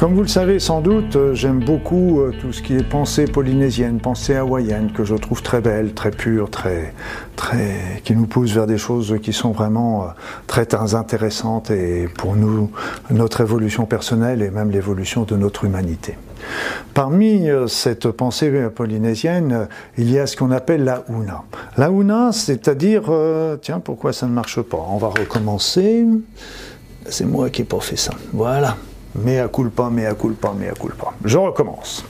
Comme vous le savez sans doute, euh, j'aime beaucoup euh, tout ce qui est pensée polynésienne, pensée hawaïenne, que je trouve très belle, très pure, très, très, qui nous pousse vers des choses qui sont vraiment euh, très intéressantes et pour nous, notre évolution personnelle et même l'évolution de notre humanité. Parmi cette pensée polynésienne, il y a ce qu'on appelle la una. La una, c'est-à-dire, tiens, pourquoi ça ne marche pas? On va recommencer. C'est moi qui n'ai pas fait ça. Voilà. Mea culpa, mea culpa, mea culpa. Je recommence.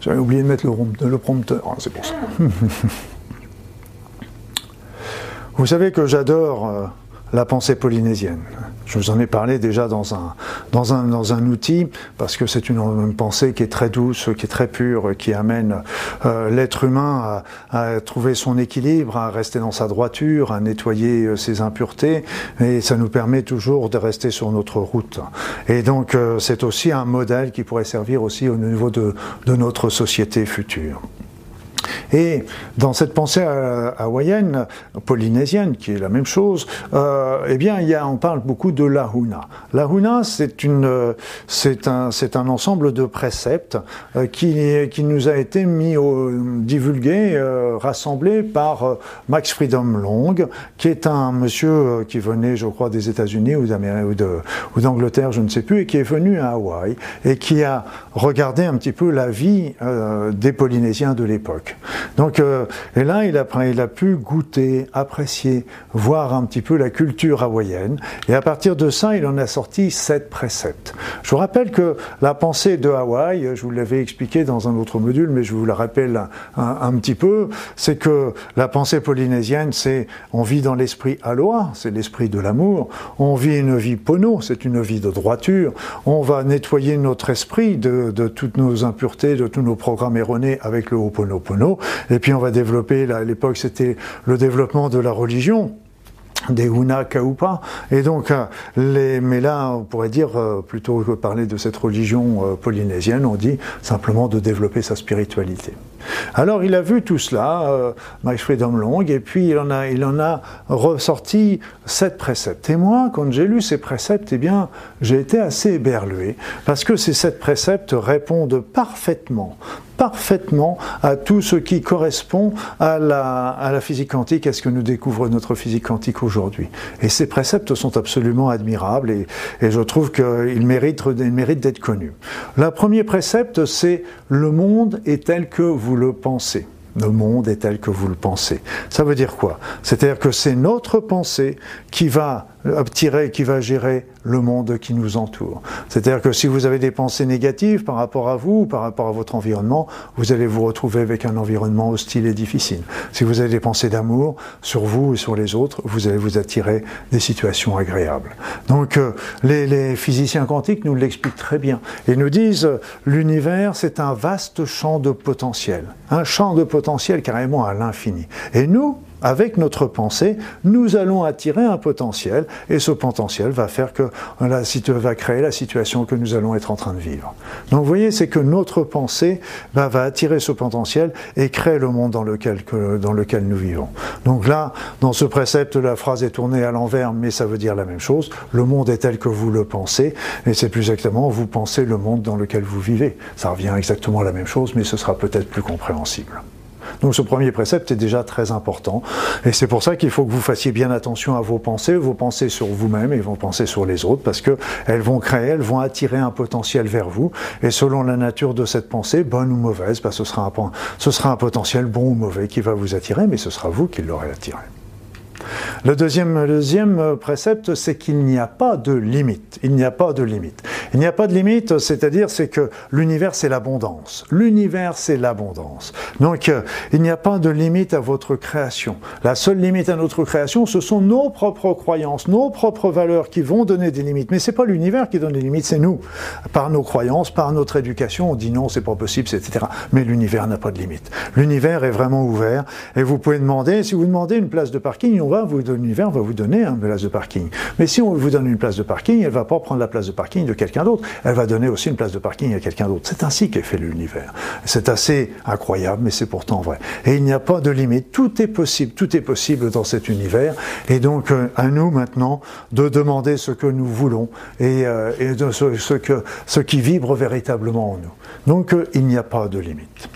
J'avais oublié de mettre le, prompteur, hein, c'est pour ça. Vous savez que j'adore euh, la pensée polynésienne. Je vous en ai parlé déjà dans un, dans un, dans un outil, parce que c'est une, pensée qui est très douce, qui est très pure, qui amène euh, l'être humain à, trouver son équilibre, à rester dans sa droiture, à nettoyer euh, ses impuretés, et ça nous permet toujours de rester sur notre route. Et donc euh, c'est aussi un modèle qui pourrait servir aussi au niveau de, de notre société future. Et dans cette pensée hawaïenne, polynésienne, qui est la même chose, euh, eh bien, il y a, on parle beaucoup de lahuna. Lahuna, c'est une, c'est un, c'est un ensemble de préceptes euh, qui, qui nous a été mis au, divulgué, euh, rassemblé par euh, Max Freedom Long, qui est un monsieur euh, qui venait, je crois, des États-Unis ou ou d'Angleterre, je ne sais plus, et qui est venu à Hawaï et qui a regardé un petit peu la vie des Polynésiens de l'époque. Donc, euh, et là, il a, il a pu goûter, apprécier, voir un petit peu la culture hawaïenne. Et à partir de ça, il en a sorti sept préceptes. Je vous rappelle que la pensée de Hawaï, je vous l'avais expliqué dans un autre module, mais je vous la rappelle un, petit peu, c'est que la pensée polynésienne, c'est on vit dans l'esprit aloha, c'est l'esprit de l'amour. On vit une vie pono, c'est une vie de droiture. On va nettoyer notre esprit de, toutes nos impuretés, de tous nos programmes erronés avec le Ho'oponopono. Et puis on va développer, à l'époque c'était le développement de la religion des Huna Kaupa. Et donc, euh, les, mais là, on pourrait dire, euh, plutôt que parler de cette religion euh, polynésienne, on dit simplement de développer sa spiritualité. Alors, il a vu tout cela, Max Freedom Long, et puis il en a, ressorti sept préceptes. Et moi, quand j'ai lu ces préceptes, eh bien, j'ai été assez éberlué, parce que ces sept préceptes répondent parfaitement, parfaitement à tout ce qui correspond à la, physique quantique, à ce que nous découvre notre physique quantique aujourd'hui. Et ces préceptes sont absolument admirables et, je trouve qu'ils méritent, méritent d'être connus. Le premier précepte, c'est le monde est tel que vous le pensez. Le monde est tel que vous le pensez. Ça veut dire quoi? C'est-à-dire que c'est notre pensée qui va tirer, qui va gérer le monde qui nous entoure. C'est-à-dire que si vous avez des pensées négatives par rapport à vous, par rapport à votre environnement, vous allez vous retrouver avec un environnement hostile et difficile. Si vous avez des pensées d'amour sur vous et sur les autres, vous allez vous attirer des situations agréables. Donc euh, les, les, physiciens quantiques nous l'expliquent très bien et nous disent l'univers c'est un vaste champ de potentiel, un champ de potentiel carrément à l'infini. Et nous, avec notre pensée, nous allons attirer un potentiel et ce potentiel va faire que la, va créer la situation que nous allons être en train de vivre. Donc vous voyez, c'est que notre pensée va attirer ce potentiel et créer le monde dans lequel, dans lequel nous vivons. Donc là, dans ce précepte, la phrase est tournée à l'envers, mais ça veut dire la même chose. Le monde est tel que vous le pensez, et c'est plus exactement vous pensez le monde dans lequel vous vivez. Ça revient exactement à la même chose, mais ce sera peut-être plus compréhensible. Donc ce premier précepte est déjà très important. Et c'est pour ça qu'il faut que vous fassiez bien attention à vos pensées, vos pensées sur vous-même et vos pensées sur les autres, parce qu'elles vont créer, elles vont attirer un potentiel vers vous. Et selon la nature de cette pensée, bonne ou mauvaise, bah, ce, sera un, ce sera un potentiel bon ou mauvais qui va vous attirer, mais ce sera vous qui l'aurez attiré. Le deuxième, deuxième précepte, c'est qu'il n'y a pas de limite. Il n'y a pas de limite. Il n'y a pas de limite, c'est-à-dire c'est que l'univers c'est l'abondance. L'univers c'est l'abondance. Donc euh, il n'y a pas de limite à votre création. La seule limite à notre création, ce sont nos propres croyances, nos propres valeurs qui vont donner des limites. Mais c'est pas l'univers qui donne des limites, c'est nous. Par nos croyances, par notre éducation, on dit non, c'est pas possible, etc. Mais l'univers n'a pas de limite. L'univers est vraiment ouvert et vous pouvez demander, si vous demandez une place de parking, on va vous, l'univers va vous donner une place de parking. Mais si on vous donne une place de parking, elle va pas prendre la place de parking de quelqu'un elle va donner aussi une place de parking à quelqu'un d'autre. C'est ainsi qu'est fait l'univers. C'est assez incroyable, mais c'est pourtant vrai. Et il n'y a pas de limite. Tout est possible. Tout est possible dans cet univers. Et donc, euh, à nous maintenant de demander ce que nous voulons et, euh, de ce qui vibre véritablement en nous. Donc, euh, il n'y a pas de limite.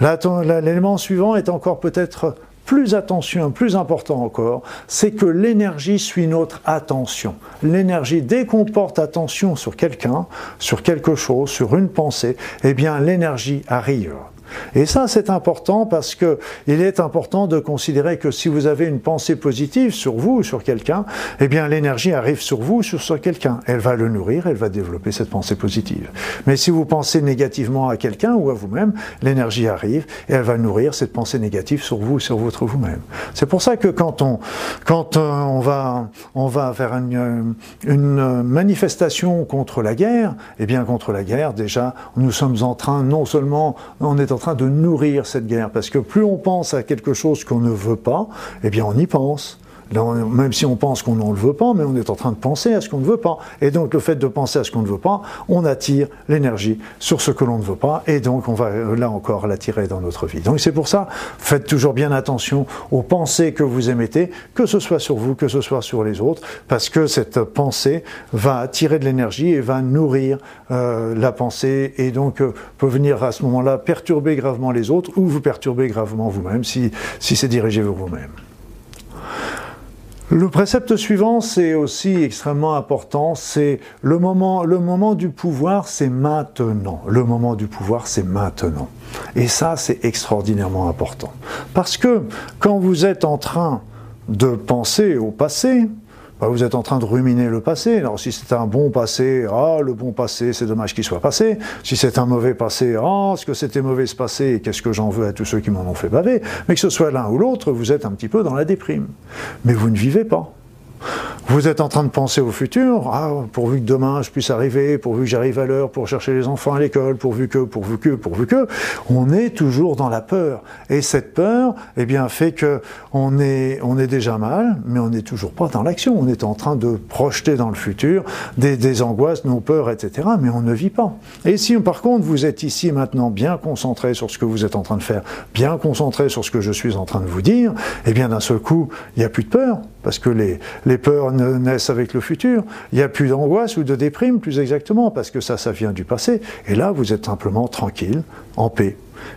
L'élément suivant est encore peut-être plus attention, plus important encore, c'est que l'énergie suit notre attention. L'énergie, dès qu'on porte attention sur quelqu'un, sur quelque chose, sur une pensée, eh bien l'énergie arrive. Et ça, c'est important parce que il est important de considérer que si vous avez une pensée positive sur vous ou sur quelqu'un, eh bien, l'énergie arrive sur vous ou sur quelqu'un. Elle va le nourrir, elle va développer cette pensée positive. Mais si vous pensez négativement à quelqu'un ou à vous-même, l'énergie arrive et elle va nourrir cette pensée négative sur vous ou sur votre vous-même. C'est pour ça que quand on, quand euh, on va, on va faire une, une manifestation contre la guerre, eh bien, contre la guerre, déjà, nous sommes en train, non seulement, on est en train de nourrir cette guerre, parce que plus on pense à quelque chose qu'on ne veut pas, eh bien on y pense même si on pense qu'on ne le veut pas, mais on est en train de penser à ce qu'on ne veut pas. Et donc le fait de penser à ce qu'on ne veut pas, on attire l'énergie sur ce que l'on ne veut pas, et donc on va là encore l'attirer dans notre vie. Donc c'est pour ça, faites toujours bien attention aux pensées que vous émettez, que ce soit sur vous, que ce soit sur les autres, parce que cette pensée va attirer de l'énergie et va nourrir euh, la pensée, et donc euh, peut venir à ce moment-là perturber gravement les autres, ou vous perturber gravement vous-même si, si c'est dirigé vers vous-même. Le précepte suivant, c'est aussi extrêmement important, c'est le moment, le moment du pouvoir, c'est maintenant. Le moment du pouvoir, c'est maintenant. Et ça, c'est extraordinairement important. Parce que quand vous êtes en train de penser au passé, bah, vous êtes en train de ruminer le passé. Alors si c'est un bon passé, ah le bon passé, c'est dommage qu'il soit passé. Si c'est un mauvais passé, ah ce que c'était mauvais ce passé, qu'est-ce que j'en veux à tous ceux qui m'en ont fait baver? Mais que ce soit l'un ou l'autre, vous êtes un petit peu dans la déprime. Mais vous ne vivez pas. Vous êtes en train de penser au futur, ah, pourvu que demain je puisse arriver, pourvu que j'arrive à l'heure pour chercher les enfants à l'école, pourvu que, pourvu que, pourvu que, on est toujours dans la peur. Et cette peur, eh bien, fait que on est, on est déjà mal, mais on n'est toujours pas dans l'action. On est en train de projeter dans le futur des, des angoisses, nos peurs, etc., mais on ne vit pas. Et si, par contre, vous êtes ici maintenant bien concentré sur ce que vous êtes en train de faire, bien concentré sur ce que je suis en train de vous dire, eh bien, d'un seul coup, il n'y a plus de peur, parce que les, les peurs naissent avec le futur. Il n'y a plus d'angoisse ou de déprime, plus exactement, parce que ça, ça vient du passé. Et là, vous êtes simplement tranquille, en paix.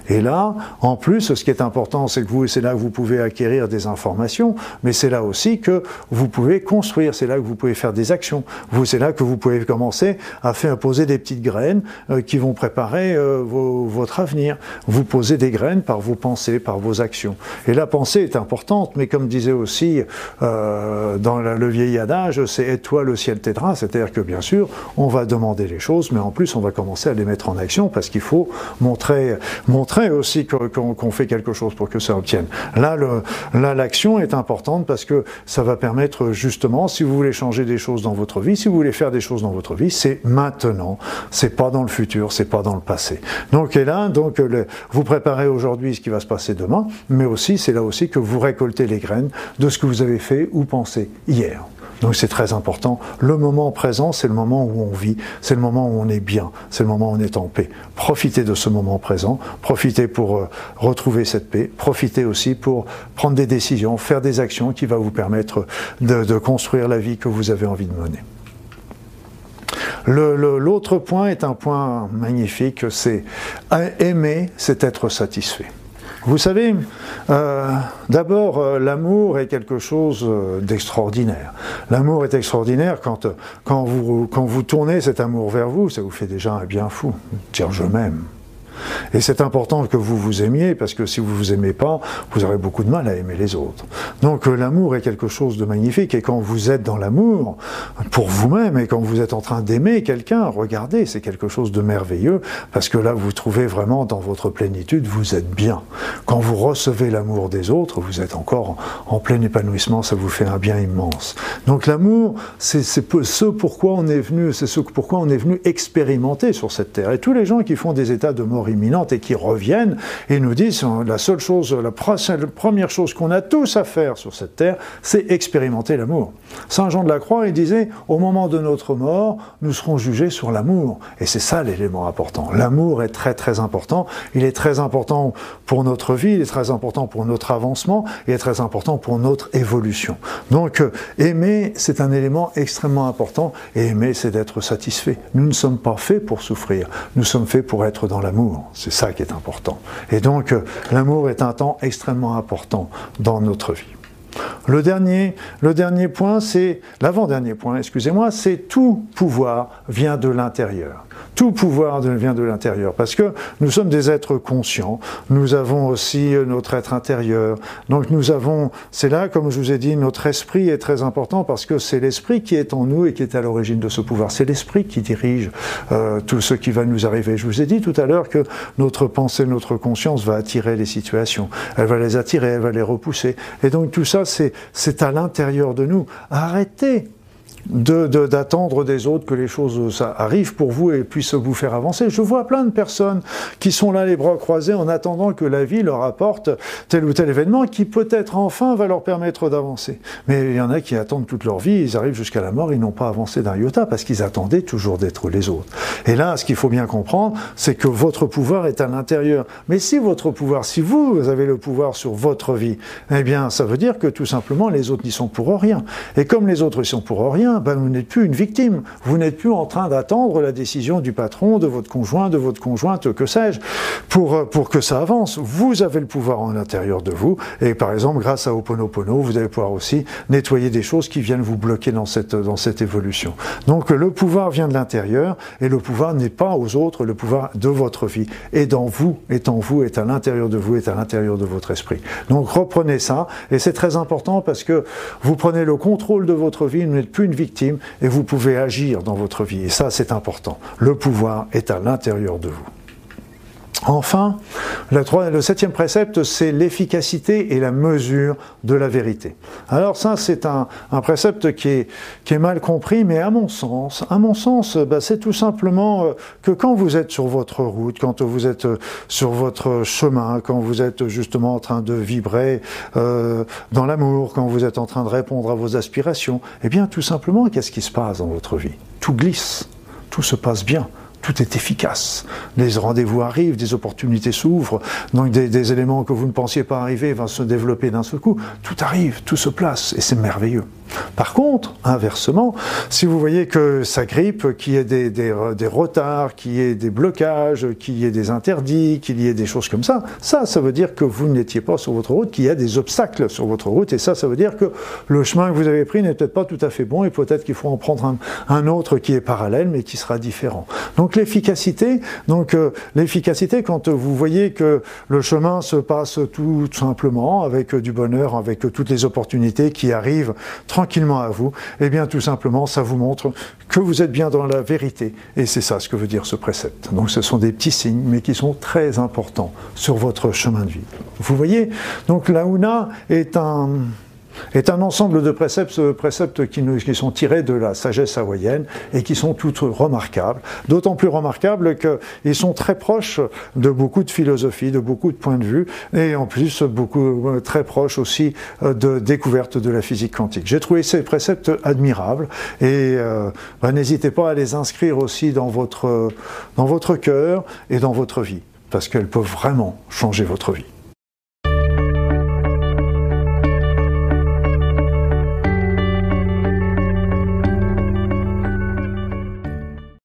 Et là, en plus, ce qui est important, c'est que vous, c'est là que vous pouvez acquérir des informations, mais c'est là aussi que vous pouvez construire, c'est là que vous pouvez faire des actions. Vous, c'est là que vous pouvez commencer à faire poser des petites graines euh, qui vont préparer euh, votre avenir. Vous posez des graines par vos pensées, par vos actions. Et la pensée est importante, mais comme disait aussi euh, dans le vieil adage, c'est aide-toi, le ciel t'aidera. C'est-à-dire que bien sûr, on va demander les choses, mais en plus, on va commencer à les mettre en action parce qu'il faut montrer aussi qu'on fait quelque chose pour que ça obtienne. Là, l'action est importante parce que ça va permettre justement, si vous voulez changer des choses dans votre vie, si vous voulez faire des choses dans votre vie, c'est maintenant. C'est pas dans le futur, c'est pas dans le passé. Donc, et là, donc, vous préparez aujourd'hui ce qui va se passer demain, mais aussi, c'est là aussi que vous récoltez les graines de ce que vous avez fait ou pensé hier. Donc c'est très important. Le moment présent, c'est le moment où on vit, c'est le moment où on est bien, c'est le moment où on est en paix. Profitez de ce moment présent, profitez pour euh, retrouver cette paix, profitez aussi pour prendre des décisions, faire des actions qui vont vous permettre de, construire la vie que vous avez envie de mener. L'autre point est un point magnifique, c'est aimer, c'est être satisfait. Vous savez, euh, d'abord, euh, l'amour est quelque chose euh, d'extraordinaire. L'amour est extraordinaire quand, vous, quand vous tournez cet amour vers vous, ça vous fait déjà un bien fou. Dire je m'aime. Et c'est important que vous vous aimiez, parce que si vous vous aimez pas, vous aurez beaucoup de mal à aimer les autres. Donc euh, l'amour est quelque chose de magnifique, et quand vous êtes dans l'amour, pour vous-même, et quand vous êtes en train d'aimer quelqu'un, regardez, c'est quelque chose de merveilleux, parce que là, vous trouvez vraiment dans votre plénitude, vous êtes bien. Quand vous recevez l'amour des autres, vous êtes encore en plein épanouissement, ça vous fait un bien immense. Donc l'amour, c'est ce pourquoi on est venu, c'est ce pourquoi on est venu expérimenter sur cette terre. Et tous les gens qui font des états de mort et qui reviennent et nous disent la seule chose, la première chose qu'on a tous à faire faire sur cette terre, c'est expérimenter l'amour. Saint Jean de la Croix, il disait, au moment de notre mort, nous serons jugés sur l'amour. Et c'est ça l'élément important. L'amour est très très important. Il est très important pour notre vie, il est très important pour notre avancement, il est très important pour notre évolution. Donc euh, aimer, c'est un élément extrêmement important. Et aimer, c'est d'être satisfait. Nous ne sommes pas faits pour souffrir. Nous sommes faits pour être dans l'amour. C'est ça qui est important. Et donc euh, l'amour est un temps extrêmement important dans notre vie. Le dernier, le dernier point, c'est l'avant-dernier point, excusez-moi, c'est tout pouvoir vient de l'intérieur. Tout pouvoir vient de l'intérieur, parce que nous sommes des êtres conscients, nous avons aussi notre être intérieur. Donc nous avons, c'est là, comme je vous ai dit, notre esprit est très important, parce que c'est l'esprit qui est en nous et qui est à l'origine de ce pouvoir. C'est l'esprit qui dirige euh, tout ce qui va nous arriver. Je vous ai dit tout à l'heure que notre pensée, notre conscience va attirer les situations. Elle va les attirer, elle va les repousser. Et donc tout ça, c'est à l'intérieur de nous. Arrêtez d'attendre des autres que les choses ça arrivent pour vous et puissent vous faire avancer. Je vois plein de personnes qui sont là les bras croisés en attendant que la vie leur apporte tel ou tel événement qui peut-être enfin va leur permettre d'avancer. Mais il y en a qui attendent toute leur vie, ils arrivent jusqu'à la mort, ils n'ont pas avancé d'un iota parce qu'ils attendaient toujours d'être les autres. Et là, ce qu'il faut bien comprendre, c'est que votre pouvoir est à l'intérieur. Mais si votre pouvoir, si vous avez le pouvoir sur votre vie, eh bien, ça veut dire que tout simplement les autres n'y sont pour rien. Et comme les autres y sont pour rien, ben, vous n'êtes plus une victime. Vous n'êtes plus en train d'attendre la décision du patron, de votre conjoint, de votre conjointe, que sais-je, pour, euh, pour que ça avance. Vous avez le pouvoir en l'intérieur de vous. Et par exemple, grâce à Oponopono, vous allez pouvoir aussi nettoyer des choses qui viennent vous bloquer dans cette, dans cette évolution. Donc le pouvoir vient de l'intérieur et le pouvoir n'est pas aux autres, le pouvoir de votre vie est dans vous, est en vous, est à l'intérieur de vous, est à l'intérieur de votre esprit. Donc reprenez ça et c'est très important parce que vous prenez le contrôle de votre vie, vous n'êtes plus une et vous pouvez agir dans votre vie. Et ça, c'est important. Le pouvoir est à l'intérieur de vous. Enfin, le, septième précepte, c'est l'efficacité et la mesure de la vérité. Alors ça, c'est un, précepte qui est, mal compris, mais à mon sens, à mon sens, bah, c'est tout simplement euh, que quand vous êtes sur votre route, quand vous êtes euh, sur votre chemin, quand vous êtes justement en train de vibrer euh, dans l'amour, quand vous êtes en train de répondre à vos aspirations, eh bien tout simplement, qu'est-ce qui se passe dans votre vie? Tout glisse, tout se passe bien tout est efficace. Les rendez-vous arrivent, des opportunités s'ouvrent, donc des, éléments que vous ne pensiez pas arriver vont se développer d'un seul coup. Tout arrive, tout se place, et c'est merveilleux. Par contre, inversement, si vous voyez que ça grippe, qu'il y ait des, des, retards, qu'il y ait des blocages, qu'il y ait des interdits, qu'il y ait des choses comme ça, ça, ça veut dire que vous n'étiez pas sur votre route, qu'il y a des obstacles sur votre route, et ça, ça veut dire que le chemin que vous avez pris n'est peut-être pas tout à fait bon, et peut-être qu'il faut en prendre un, un, autre qui est parallèle, mais qui sera différent. Donc l'efficacité, donc euh, l'efficacité, quand vous voyez que le chemin se passe tout simplement, avec du bonheur, avec toutes les opportunités qui arrivent tranquillement à vous, eh bien tout simplement, ça vous montre que vous êtes bien dans la vérité. Et c'est ça ce que veut dire ce précepte. Donc ce sont des petits signes, mais qui sont très importants sur votre chemin de vie. Vous voyez, donc la Una est un est un ensemble de préceptes, préceptes qui, sont tirés de la sagesse hawaïenne et qui sont toutes remarquables, d'autant plus remarquables qu'ils sont très proches de beaucoup de philosophies, de beaucoup de points de vue, et en plus beaucoup euh, très proches aussi euh, de découvertes de la physique quantique. J'ai trouvé ces préceptes admirables et euh, ben, n'hésitez pas à les inscrire aussi dans votre, dans votre cœur et dans votre vie, parce qu'elles peuvent vraiment changer votre vie.